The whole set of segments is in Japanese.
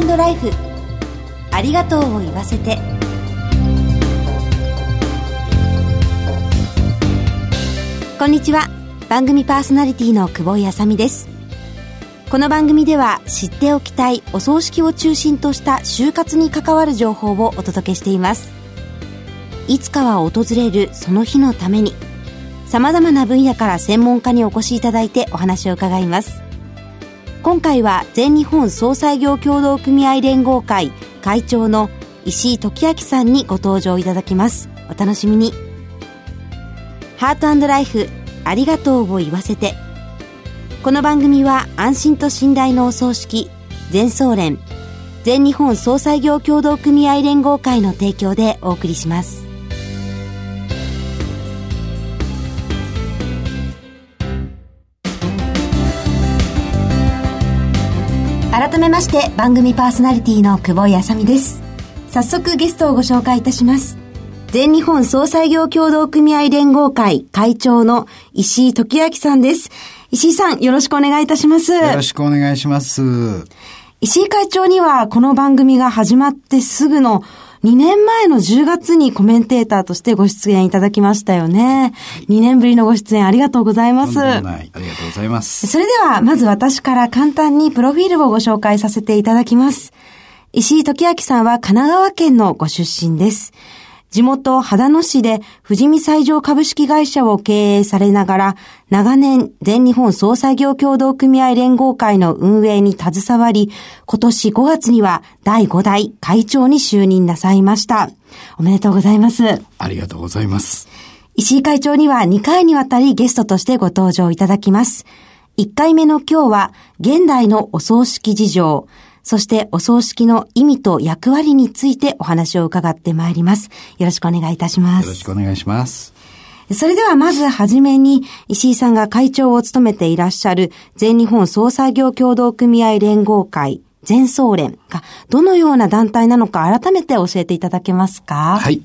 トライフ。ありがとうを言わせて。こんにちは。番組パーソナリティの久保井あさみです。この番組では知っておきたいお葬式を中心とした就活に関わる情報をお届けしています。いつかは訪れるその日のために様々な分野から専門家にお越しいただいてお話を伺います。今回は全日本総裁業協同組合連合会会長の石井時明さんにご登場いただきます。お楽しみに。ハートライフありがとうを言わせて。この番組は安心と信頼のお葬式全総連全日本総裁業協同組合連合会の提供でお送りします。めまして番組パーソナリティの久保井あさみです。早速ゲストをご紹介いたします。全日本総裁業協同組合連合会会長の石井時明さんです。石井さんよろしくお願いいたします。よろしくお願いします。石井会長にはこの番組が始まってすぐの2年前の10月にコメンテーターとしてご出演いただきましたよね。2年ぶりのご出演ありがとうございます。ありがとうございます。それでは、まず私から簡単にプロフィールをご紹介させていただきます。石井時明さんは神奈川県のご出身です。地元秦野市で富士見最上株式会社を経営されながら、長年全日本総裁業協同組合連合会の運営に携わり、今年5月には第5代会長に就任なさいました。おめでとうございます。ありがとうございます。石井会長には2回にわたりゲストとしてご登場いただきます。1回目の今日は、現代のお葬式事情、そしてお葬式の意味と役割についてお話を伺ってまいります。よろしくお願いいたします。よろしくお願いします。それではまずはじめに、石井さんが会長を務めていらっしゃる全日本総裁業協同組合連合会全総連がどのような団体なのか改めて教えていただけますか？はい。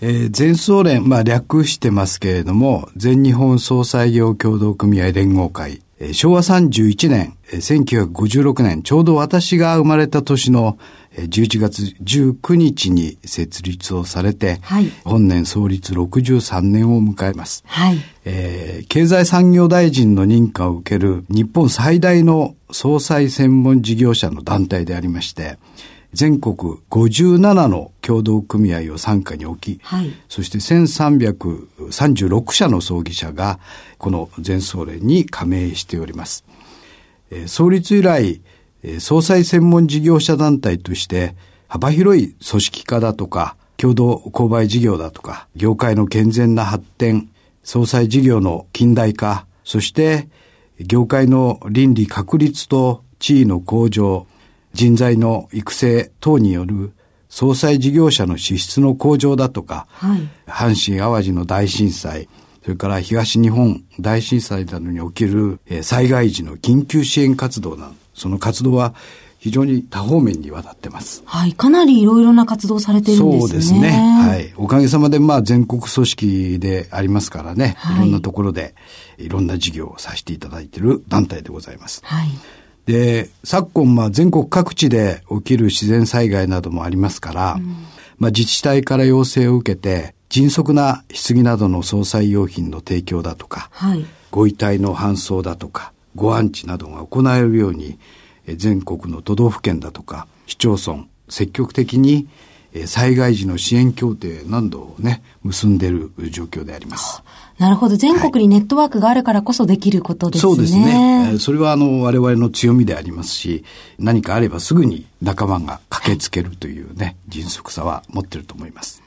えー、全総連、まあ略してますけれども、全日本総裁業協同組合連合会昭和31年、1956年、ちょうど私が生まれた年の11月19日に設立をされて、はい、本年創立63年を迎えます。はいえー、経済産業大臣の認可を受ける日本最大の総裁専門事業者の団体でありまして、全国57の協同組合を傘下に置き、はい、そして1336社の葬儀社がこの全総連に加盟しております。えー、創立以来、えー、総裁専門事業者団体として幅広い組織化だとか、共同購買事業だとか、業界の健全な発展、総裁事業の近代化、そして業界の倫理確立と地位の向上、人材の育成等による総裁事業者の支出の向上だとか、はい、阪神淡路の大震災、それから東日本大震災などに起きる災害時の緊急支援活動など、その活動は非常に多方面にわたってます。はい。かなりいろいろな活動されてるんですね。そうですね。はい。おかげさまで、まあ、全国組織でありますからね、はい、いろんなところで、いろんな事業をさせていただいている団体でございます。はい。で、昨今、まあ、全国各地で起きる自然災害などもありますから、うん、まあ、自治体から要請を受けて、迅速な棺などの総裁用品の提供だとか、はい、ご遺体の搬送だとか、ご安置などが行えるように、全国の都道府県だとか、市町村、積極的に災害時の支援協定何度をね、結んでいる状況であります。なるほど。全国にネットワークがあるからこそできることですね。そうですね。それはあの、我々の強みでありますし、何かあればすぐに仲間が駆けつけるというね、迅速さは持ってると思います。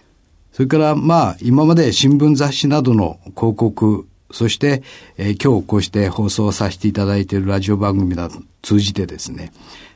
それから、まあ、今まで新聞雑誌などの広告、そして、えー、今日こうして放送させていただいているラジオ番組など通じてですね、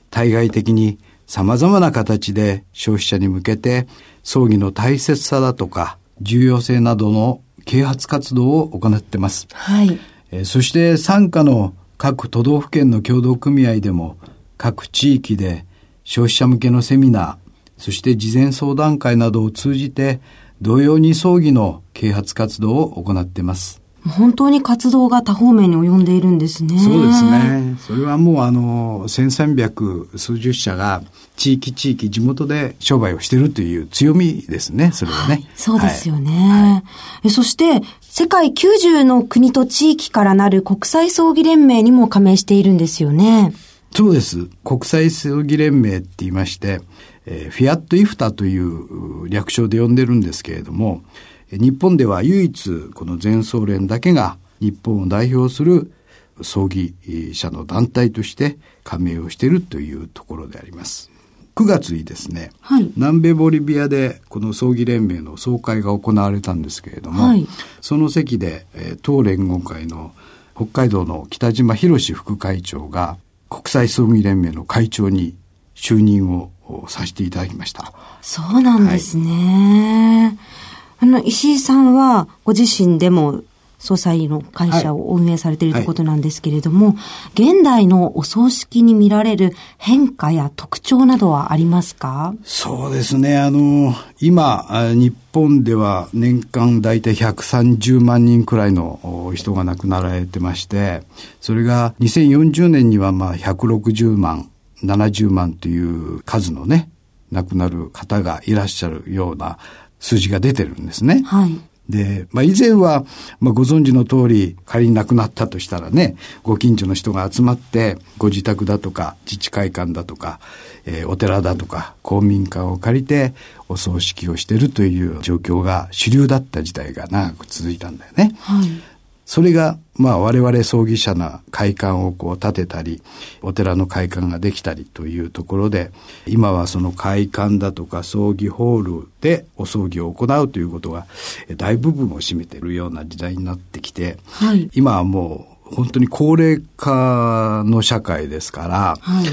対外的に様々な形で消費者に向けて葬儀の大切さだとか重要性などの啓発活動を行っています。はい。えー、そして参加の各都道府県の協同組合でも各地域で消費者向けのセミナー、そして事前相談会などを通じて同様に葬儀の啓発活動を行っています。本当に活動が多方面に及んでいるんですね。そうですね。それはもうあの、1300数十社が地域地域地元で商売をしているという強みですね、それはね。はい、そうですよね。はい、そして、世界90の国と地域からなる国際葬儀連盟にも加盟しているんですよね。そうです。国際葬儀連盟って言いまして、えー、フィアット・イフタという略称で呼んでるんですけれども、日本では唯一この全総連だけが日本を代表する葬儀者の団体として加盟をしているというところであります。9月にですね、はい、南米ボリビアでこの葬儀連盟の総会が行われたんですけれども、はい、その席で、えー、当連合会の北海道の北島博副会長が国際葬儀連盟の会長に就任をさせていただきました。そうなんですね。はいあの、石井さんは、ご自身でも、総裁の会社を運営されているということなんですけれども、はいはい、現代のお葬式に見られる変化や特徴などはありますか？そうですね。あの、今、日本では年間大体130万人くらいの人が亡くなられてまして、それが2040年にはまあ160万、70万という数のね、亡くなる方がいらっしゃるような数字が出てるんですね。はい。で、まあ以前は、まあご存知の通り、仮に亡くなったとしたらね、ご近所の人が集まって、ご自宅だとか、自治会館だとか、えー、お寺だとか、公民館を借りて、お葬式をしているという状況が主流だった時代が長く続いたんだよね。はい。それが、まあ我々葬儀者な会館をこう建てたり、お寺の会館ができたりというところで、今はその会館だとか葬儀ホールでお葬儀を行うということが大部分を占めているような時代になってきて、はい、今はもう本当に高齢化の社会ですから、はい、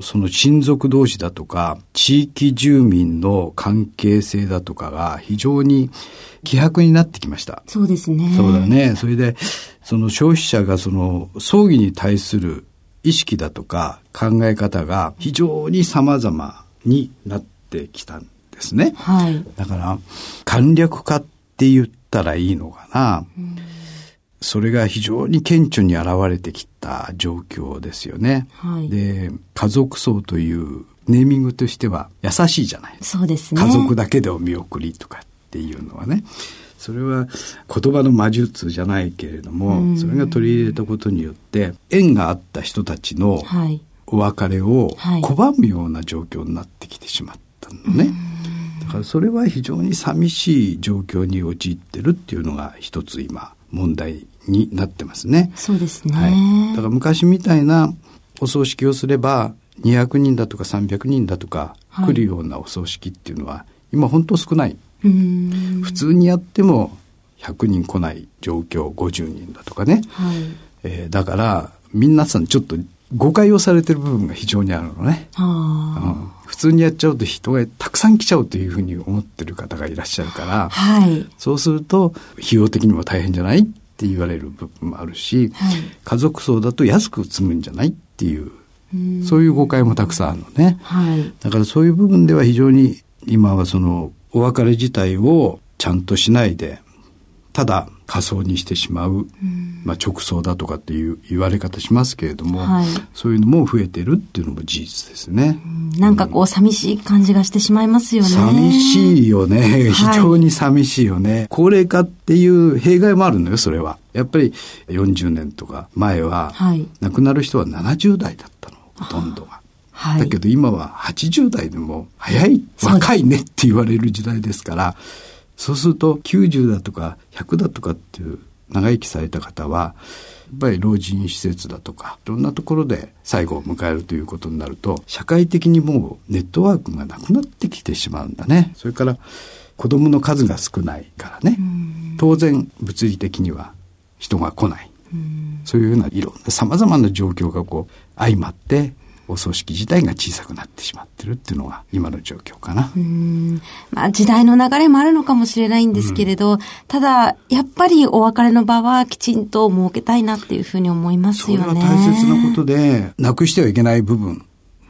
その親族同士だとか、地域住民の関係性だとかが非常に希薄になってきました。そうですね。そうだね。それで、その消費者がその葬儀に対する意識だとか考え方が非常に様々になってきたんですね。はい。だから、簡略化って言ったらいいのかな。うん、それが非常に顕著に現れてきた状況ですよね。はい。で、家族葬というネーミングとしては優しいじゃないそうですね。家族だけでお見送りとかっていうのはねそれは言葉の魔術じゃないけれども、それが取り入れたことによって縁があった人たちのお別れを拒むような状況になってきてしまったのね。だからそれは非常に寂しい状況に陥ってるっていうのが一つ今問題になってますね。そうですね。はい、だから昔みたいなお葬式をすれば200人だとか300人だとか来るようなお葬式っていうのは今本当少ない。普通にやっても100人来ない状況50人だとかね、はい。えー、だから皆さんちょっと誤解をされてる部分が非常にあるのね、うん、普通にやっちゃうと人がたくさん来ちゃうというふうに思ってる方がいらっしゃるから、はい、そうすると費用的にも大変じゃないって言われる部分もあるし、はい、家族葬だと安く積むんじゃないっていうそういう誤解もたくさんあるのね、はい、だからそういう部分では非常に今はそのお別れ自体をちゃんとしないで、ただ仮想にしてしまう、うん、まあ直葬だとかっていう言われ方しますけれども、はい、そういうのも増えてるっていうのも事実ですね。うん、なんかこう寂しい感じがしてしまいますよね。寂しいよね。非常に寂しいよね。はい、高齢化っていう弊害もあるのよ、それは。やっぱり40年とか前は、亡くなる人は70代だったの、ほとんどが。はい、だけど今は80代でも早い、若いねって言われる時代ですから、そうすると90だとか100だとかっていう長生きされた方は、やっぱり老人施設だとか、いろんなところで最後を迎えるということになると、社会的にもうネットワークがなくなってきてしまうんだね。それから子供の数が少ないからね。当然物理的には人が来ない。そういうようないろんな様々な状況がこう相まってお葬式自体が小さくなってしまってるっていうのが今の状況かな。まあ時代の流れもあるのかもしれないんですけれど、うん、ただやっぱりお別れの場はきちんと設けたいなっていうふうに思いますよね。それは大切なことで、なくしてはいけない部分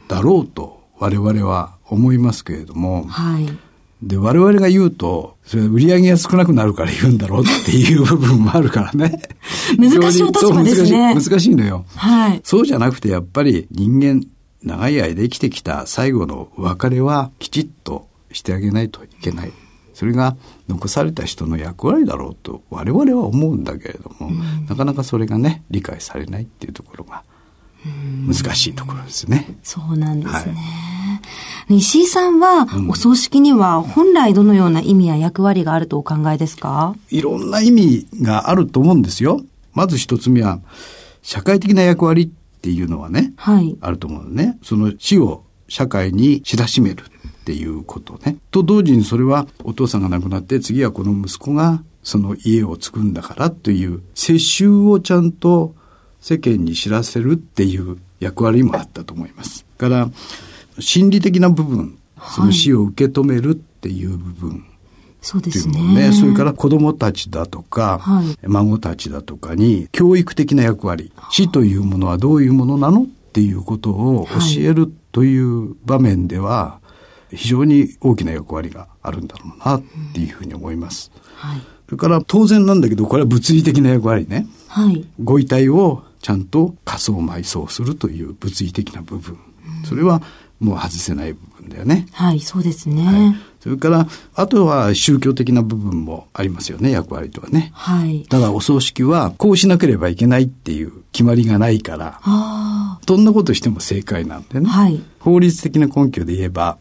だろうと我々は思いますけれども、はい、で、我々が言うと、それ売り上げが少なくなるから言うんだろうっていう部分もあるからね。難しいお立場ですね。難しい難しいのよ。はい。そうじゃなくてやっぱり人間長い間生きてきた最後の別れはきちっとしてあげないといけない。それが残された人の役割だろうと我々は思うんだけれども、なかなかそれがね理解されないっていうところが難しいところですね。そうなんですね。石井さんは、お葬式には本来どのような意味や役割があるとお考えですか？いろんな意味があると思うんですよ。まず一つ目は、社会的な役割っていうのはね、はい。あると思うのね。その死を社会に知らしめるっていうことね。と同時にそれはお父さんが亡くなって次はこの息子がその家を継ぐんだからという世襲をちゃんと世間に知らせるっていう役割もあったと思います。から心理的な部分、その死を受け止めるっていう部分そうですね。それから子供たちだとか、はい孫たちだとかに教育的な役割、死というものはどういうものなのっていうことを教えるという場面では、非常に大きな役割があるんだろうなっていうふうに思います。はい。それから当然なんだけど、これは物理的な役割ね。はい。ご遺体をちゃんと仮装埋葬するという物理的な部分。それはもう外せない部分だよね。はい、そうですはいね。それから、あとは宗教的な部分もありますよね、役割とはね。はい。ただお葬式はこうしなければいけないっていう決まりがないから、あどんなことしても正解なんであ。ね。はい。法律的な根拠で言えば、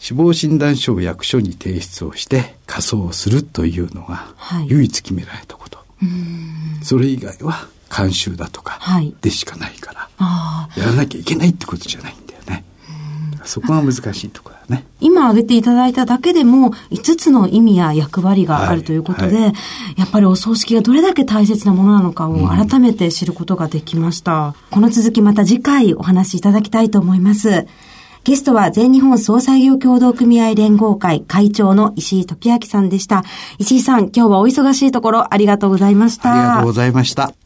死亡診断書を役所に提出をして仮装をするというのがはい唯一決められたこと。それ以外は慣習だとかはいでしかないから、ああ。やらなきゃいけないってことじゃないそこが難しいところだね。今挙げていただいただけでも5つの意味や役割があるということで、はいやっぱりお葬式がどれだけ大切なものなのかを改めて知ることができました。この続きまた次回お話しいただきたいと思います。ゲストは全日本総裁業協同組合連合会会長の石井時明さんでした。石井さん、今日はお忙しいところありがとうございました。ありがとうございました。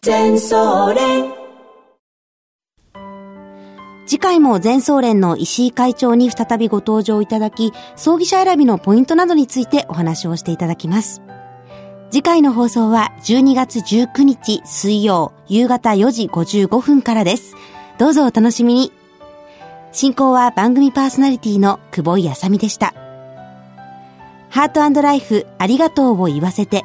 全総連次回も全総連の石井会長に再びご登場いただき、葬儀者選びのポイントなどについてお話をしていただきます。次回の放送は12月19日水曜夕方4時55分からです。どうぞお楽しみに。進行は番組パーソナリティの久保井あさみでした。ハートライフありがとうを言わせて。